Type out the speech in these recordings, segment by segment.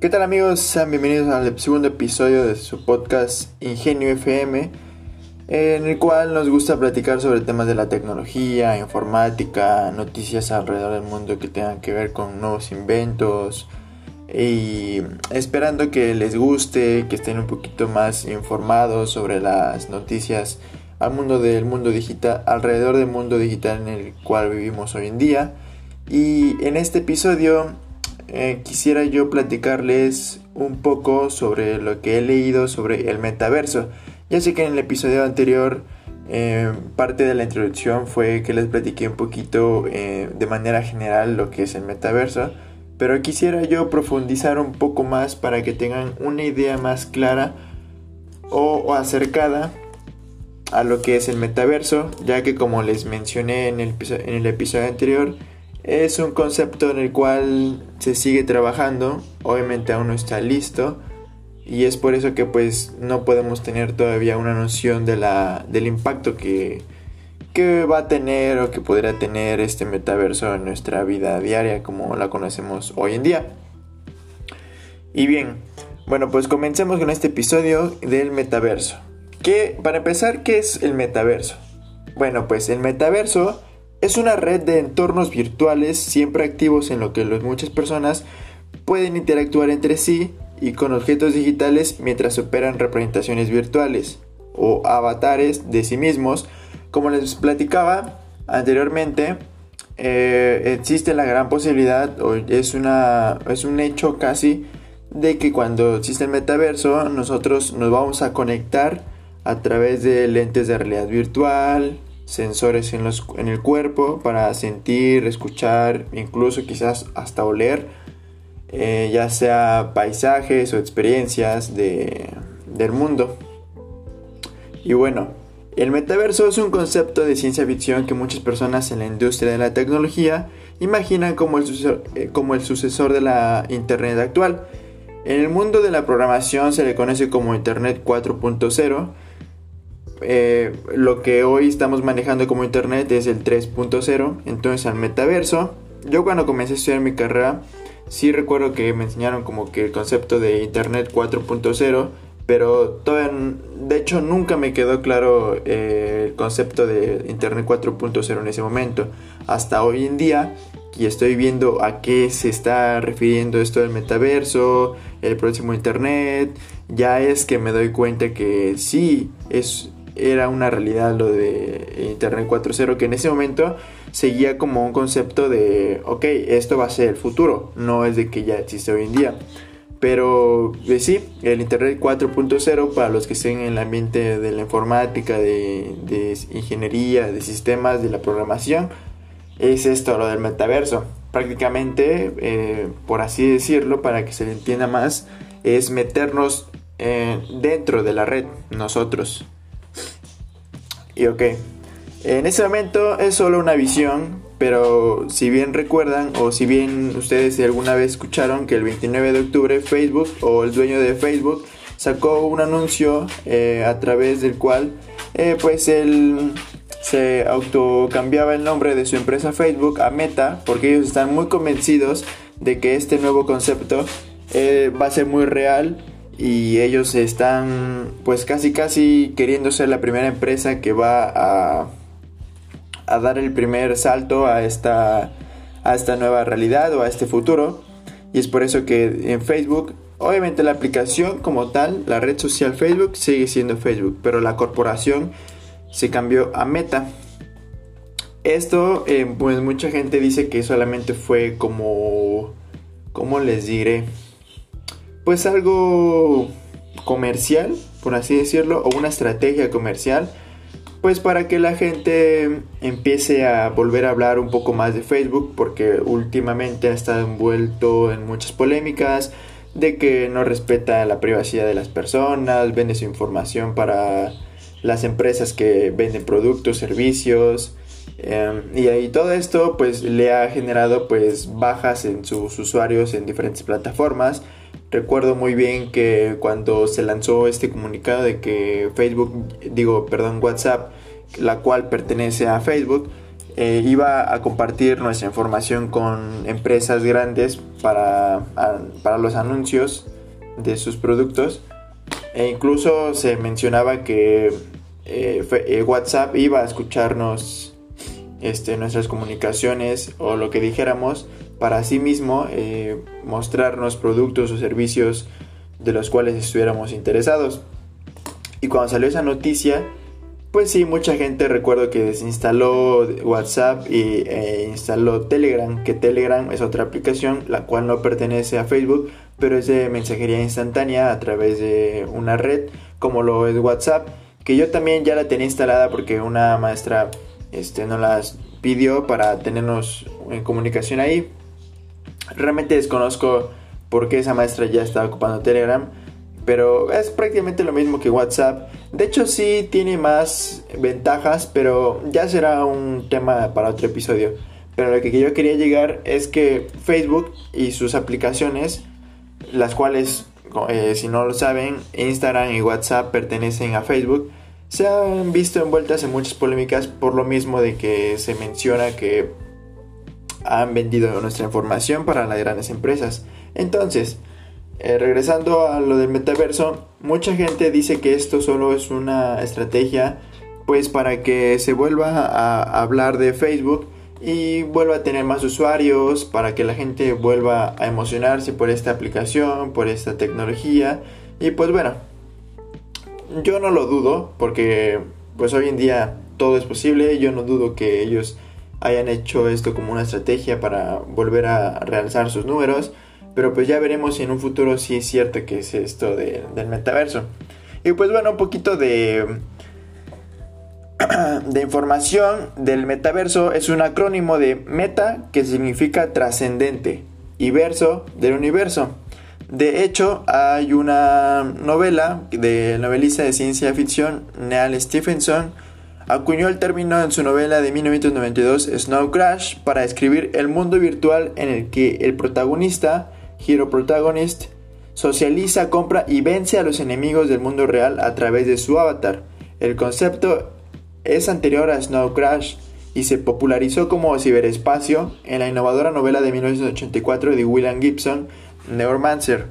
¿Qué tal amigos? Sean bienvenidos al segundo episodio de su podcast Ingenio FM, en el cual nos gusta platicar sobre temas de la tecnología, informática, noticias alrededor del mundo que tengan que ver con nuevos inventos y esperando que les guste, que estén un poquito más informados sobre las noticias al mundo del mundo digital, alrededor del mundo digital en el cual vivimos hoy en día. Y en este episodio eh, quisiera yo platicarles un poco sobre lo que he leído sobre el metaverso. Ya sé que en el episodio anterior eh, parte de la introducción fue que les platiqué un poquito eh, de manera general lo que es el metaverso, pero quisiera yo profundizar un poco más para que tengan una idea más clara o, acercada a lo que es el metaverso, ya que como les mencioné en el, en el episodio anterior, es un concepto en el cual se sigue trabajando, obviamente aún no está listo y es por eso que pues no podemos tener todavía una noción de la, del impacto que, que va a tener o que podría tener este metaverso en nuestra vida diaria como la conocemos hoy en día. Y bien, bueno pues comencemos con este episodio del metaverso. Que, para empezar, ¿qué es el metaverso? Bueno, pues el metaverso es una red de entornos virtuales siempre activos en lo que muchas personas pueden interactuar entre sí y con objetos digitales mientras operan representaciones virtuales o avatares de sí mismos. Como les platicaba anteriormente, eh, existe la gran posibilidad, o es, una, es un hecho casi, de que cuando existe el metaverso nosotros nos vamos a conectar a través de lentes de realidad virtual, sensores en, los, en el cuerpo para sentir, escuchar, incluso quizás hasta oler, eh, ya sea paisajes o experiencias de, del mundo. Y bueno, el metaverso es un concepto de ciencia ficción que muchas personas en la industria de la tecnología imaginan como el sucesor, eh, como el sucesor de la Internet actual. En el mundo de la programación se le conoce como Internet 4.0 eh, lo que hoy estamos manejando como internet es el 3.0, entonces al metaverso. Yo cuando comencé a estudiar mi carrera, sí recuerdo que me enseñaron como que el concepto de internet 4.0, pero de hecho nunca me quedó claro eh, el concepto de internet 4.0 en ese momento. Hasta hoy en día, y estoy viendo a qué se está refiriendo esto del metaverso, el próximo internet, ya es que me doy cuenta que sí, es era una realidad lo de Internet 4.0, que en ese momento seguía como un concepto de, ok, esto va a ser el futuro, no es de que ya existe hoy en día. Pero pues sí, el Internet 4.0 para los que estén en el ambiente de la informática, de, ingeniería, de sistemas, de la programación, es esto, lo del metaverso. Prácticamente, eh, por así decirlo, para que se le entienda más, es meternos eh, dentro de la red, nosotros. Y ok, en ese momento es solo una visión, pero si bien recuerdan o si bien ustedes alguna vez escucharon que el 29 de octubre Facebook o el dueño de Facebook sacó un anuncio eh, a través del cual eh, pues él se autocambiaba el nombre de su empresa Facebook a Meta porque ellos están muy convencidos de que este nuevo concepto eh, va a ser muy real y ellos están pues casi casi queriendo ser la primera empresa que va a, a dar el primer salto a esta, a esta nueva realidad o a este futuro y es por eso que en Facebook obviamente la aplicación como tal la red social Facebook sigue siendo Facebook pero la corporación se cambió a Meta esto eh, pues mucha gente dice que solamente fue como ¿cómo les diré? Pues algo comercial, por así decirlo, o una estrategia comercial, pues para que la gente empiece a volver a hablar un poco más de Facebook, porque últimamente ha estado envuelto en muchas polémicas de que no respeta la privacidad de las personas, vende su información para las empresas que venden productos, servicios, em, y ahí todo esto pues le ha generado pues bajas en sus usuarios en diferentes plataformas Recuerdo muy bien que cuando se lanzó este comunicado de que Facebook, digo, perdón, WhatsApp, la cual pertenece a Facebook, eh, iba a compartir nuestra información con empresas grandes para, para los anuncios de sus productos. E incluso se mencionaba que eh, eh, WhatsApp iba a escucharnos este, nuestras comunicaciones o lo que dijéramos para así mismo mostrarnos productos o servicios de los cuales estuviéramos interesados. Y cuando salió esa noticia, pues sí, mucha gente recuerdo que desinstaló WhatsApp y e instaló Telegram, que Telegram es otra aplicación la cual no pertenece a Facebook, pero es de mensajería instantánea a través de una red como lo es WhatsApp, que yo también ya la tenía instalada porque una maestra este, nos las pidió para tenernos en comunicación ahí. Realmente desconozco por qué esa maestra ya está ocupando Telegram, pero es prácticamente lo mismo que WhatsApp. De hecho sí tiene más ventajas, pero ya será un tema para otro episodio. Pero lo que yo quería llegar es que Facebook y sus aplicaciones, las cuales, eh, si no lo saben, Instagram y WhatsApp pertenecen a Facebook, se han visto envueltas en muchas polémicas por lo mismo de que se menciona que han vendido nuestra información para las grandes empresas. Entonces, eh, regresando a lo del metaverso, mucha gente dice que esto solo es una estrategia pues para que se vuelva a hablar de Facebook y vuelva a tener más usuarios, para que la gente vuelva a emocionarse por esta aplicación, por esta tecnología y pues bueno, yo no lo dudo porque pues hoy en día todo es posible, yo no dudo que ellos hayan hecho esto como una estrategia para volver a realzar sus números. Pero pues ya veremos si en un futuro si es cierto que es esto del metaverso. Y pues bueno, un poquito de, de información del metaverso. Es un acrónimo de meta que significa trascendente y verso del universo. De hecho, hay una novela de novelista de ciencia ficción, Neal Stephenson, acuñó el término en su novela de 1992 Snow Crash para describir el mundo virtual en el que el protagonista Hero Protagonist, socializa, compra y vence a los enemigos del mundo real a través de su avatar. El concepto es anterior a Snow Crash y se popularizó como ciberespacio en la innovadora novela de 1984 de William Gibson, Neuromancer.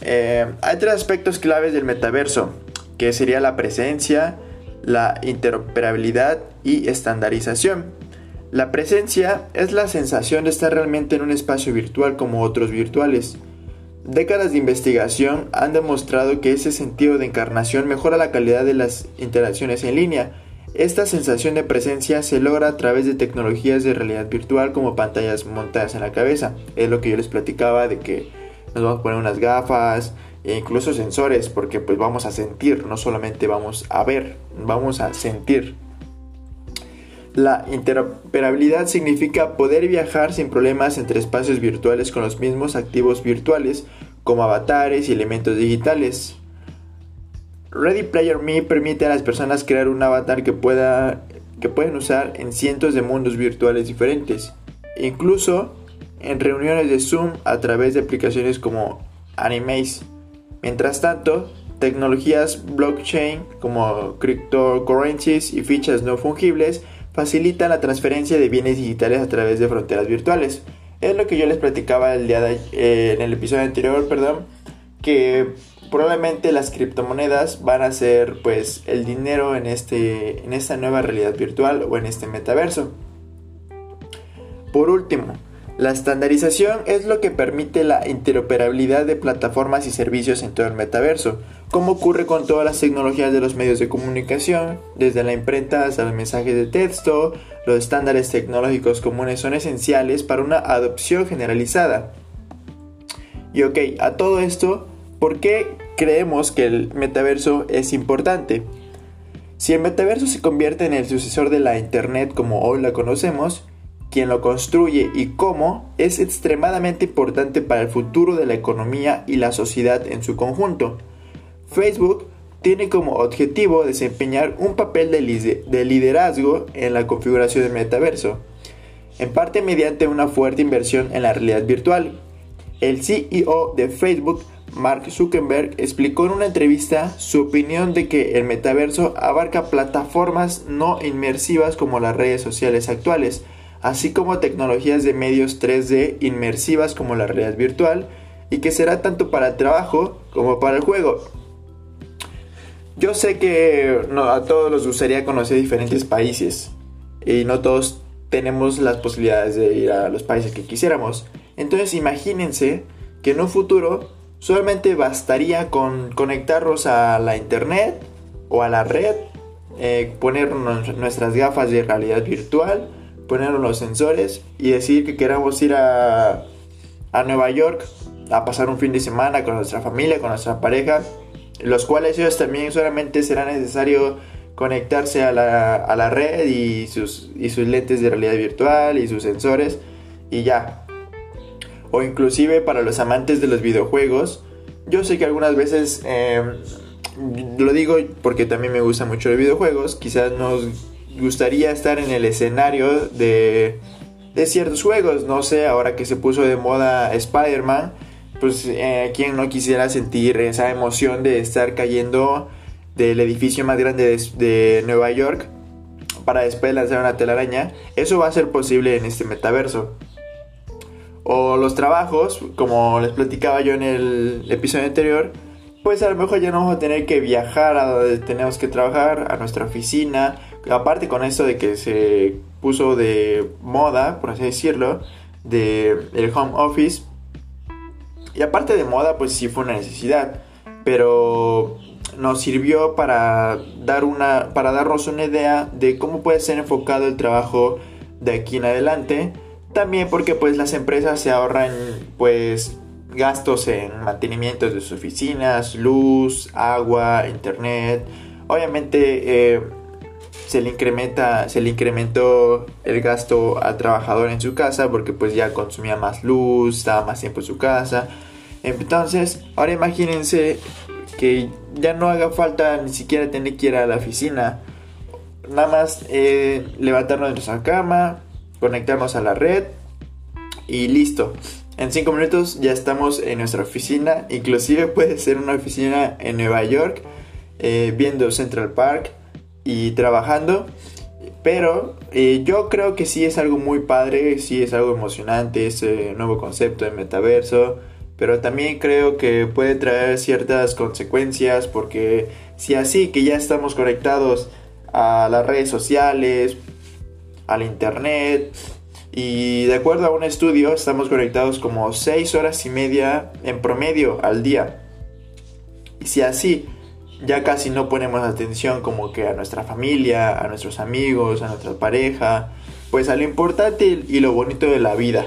Eh, hay tres aspectos claves del metaverso, que sería la presencia, la interoperabilidad y estandarización. La presencia es la sensación de estar realmente en un espacio virtual como otros virtuales. Décadas de investigación han demostrado que ese sentido de encarnación mejora la calidad de las interacciones en línea. Esta sensación de presencia se logra a través de tecnologías de realidad virtual como pantallas montadas en la cabeza. Es lo que yo les platicaba de que nos vamos a poner unas gafas e incluso sensores porque pues vamos a sentir, no solamente vamos a ver, vamos a sentir. La interoperabilidad significa poder viajar sin problemas entre espacios virtuales con los mismos activos virtuales como avatares y elementos digitales. Ready Player Me permite a las personas crear un avatar que, pueda, que pueden usar en cientos de mundos virtuales diferentes, incluso en reuniones de Zoom a través de aplicaciones como Animaze. Mientras tanto, tecnologías blockchain como cryptocurrencies y fichas no fungibles facilita la transferencia de bienes digitales a través de fronteras virtuales. Es lo que yo les platicaba el día eh, en el episodio anterior, perdón, que probablemente las criptomonedas van a ser pues el dinero en, este, en esta nueva realidad virtual o en este metaverso. Por último, la estandarización es lo que permite la interoperabilidad de plataformas y servicios en todo el metaverso, como ocurre con todas las tecnologías de los medios de comunicación, desde la imprenta hasta los mensajes de texto, los estándares tecnológicos comunes son esenciales para una adopción generalizada. Y ok, a todo esto, ¿por qué creemos que el metaverso es importante? Si el metaverso se convierte en el sucesor de la Internet como hoy la conocemos, quién lo construye y cómo es extremadamente importante para el futuro de la economía y la sociedad en su conjunto. Facebook tiene como objetivo desempeñar un papel de liderazgo en la configuración del metaverso, en parte mediante una fuerte inversión en la realidad virtual. El CEO de Facebook, Mark Zuckerberg, explicó en una entrevista su opinión de que el metaverso abarca plataformas no inmersivas como las redes sociales actuales, así como tecnologías de medios 3D inmersivas como la realidad virtual, y que será tanto para el trabajo como para el juego. Yo sé que a todos nos gustaría conocer diferentes países y no todos tenemos las posibilidades de ir a los países que quisiéramos. Entonces imagínense que en un futuro solamente bastaría con conectarnos a la internet o a la red, eh, poner nuestras gafas de realidad virtual, poner los sensores y decir que queramos ir a, a Nueva York a pasar un fin de semana con nuestra familia, con nuestra pareja, los cuales ellos también solamente será necesario conectarse a la, a la red y sus, y sus lentes de realidad virtual y sus sensores y ya. O inclusive para los amantes de los videojuegos, yo sé que algunas veces, em, lo digo porque también me gusta mucho los videojuegos, quizás nos gustaría estar en el escenario de, de ciertos juegos, no sé, ahora que se puso de moda Spider-Man, pues eh, quien no quisiera sentir esa emoción de estar cayendo del edificio más grande de, Nueva York para después lanzar una telaraña, eso va a ser posible en este metaverso. O los trabajos, como les platicaba yo en el episodio anterior, pues a lo mejor ya no vamos a tener que viajar a donde tenemos que trabajar, a nuestra oficina. Aparte con esto de que se puso de moda, por así decirlo, de el home office, y aparte de moda, pues sí fue una necesidad. Pero nos sirvió para, dar una, para darnos una idea de cómo puede ser enfocado el trabajo de aquí en adelante. También porque pues las empresas se ahorran pues gastos en mantenimiento de sus oficinas, luz, agua, internet. Obviamente eh, se le incrementa, se incrementó el gasto al trabajador en su casa porque pues ya consumía más luz, estaba más tiempo en su casa. Entonces, ahora imagínense que ya no haga falta ni siquiera tener que ir a la oficina. Nada más eh, levantarnos de nuestra cama, conectarnos a la red y listo. En 5 minutos ya estamos en nuestra oficina. Inclusive puede ser una oficina en Nueva York, eh, viendo Central Park y trabajando. Pero eh, yo creo que sí es algo muy padre, sí es algo emocionante ese nuevo concepto de metaverso. Pero también creo que puede traer ciertas consecuencias porque si así que ya estamos conectados a las redes sociales, al internet y de acuerdo a un estudio estamos conectados como 6 horas y media en promedio al día. Y si así ya casi no ponemos atención como que a nuestra familia, a nuestros amigos, a nuestra pareja, pues a lo importante y lo bonito de la vida.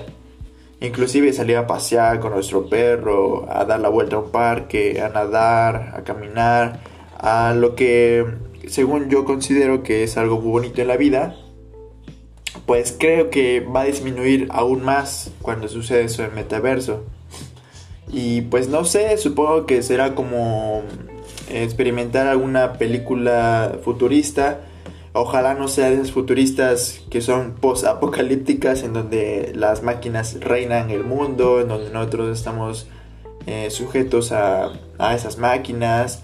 Inclusive salir a pasear con nuestro perro, a dar la vuelta a un parque, a nadar, a caminar, a lo que según yo considero que es algo muy bonito en la vida, pues creo que va a disminuir aún más cuando sucede eso en metaverso. Y pues no sé, supongo que será como experimentar alguna película futurista. Ojalá no sea de esas futuristas que son post-apocalípticas en donde las máquinas reinan el mundo, en donde nosotros estamos eh, sujetos a, a, esas máquinas,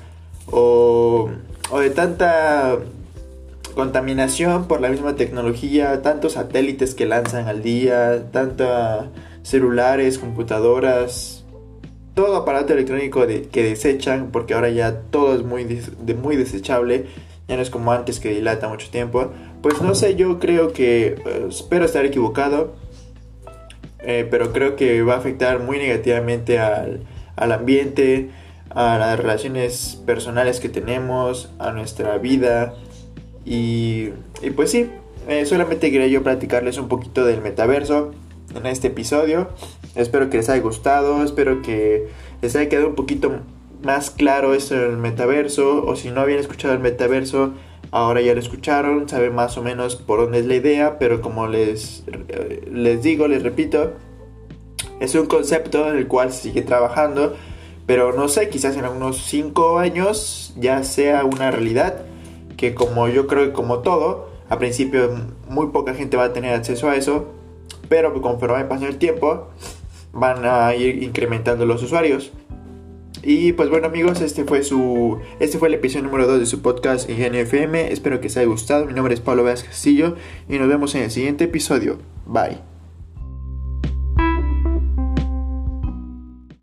o, o de tanta contaminación por la misma tecnología, tantos satélites que lanzan al día, tantos celulares, computadoras, todo aparato electrónico que desechan, porque ahora ya todo es muy, de, muy desechable, ya no es como antes que dilata mucho tiempo. Pues no sé, yo creo que, eh, espero estar equivocado, eh, pero creo que va a afectar muy negativamente al, al, ambiente, a las relaciones personales que tenemos, a nuestra vida. Y, y pues sí, eh, solamente quería yo platicarles un poquito del metaverso en este episodio. Espero que les haya gustado, espero que les haya quedado un poquito más claro esto del metaverso, o si no habían escuchado el metaverso, ahora ya lo escucharon, saben más o menos por dónde es la idea, pero como les, les digo, les repito, es un concepto en el cual se sigue trabajando, pero no sé, quizás en unos 5 años ya sea una realidad, que como yo creo que como todo, a principio muy poca gente va a tener acceso a eso, pero conforme pasa el tiempo, van a ir incrementando los usuarios. Y pues bueno amigos, este fue su este fue el episodio número 2 de su podcast Ingenio FM. Espero que les haya gustado. Mi nombre es Pablo Vázquez Castillo y nos vemos en el siguiente episodio. Bye.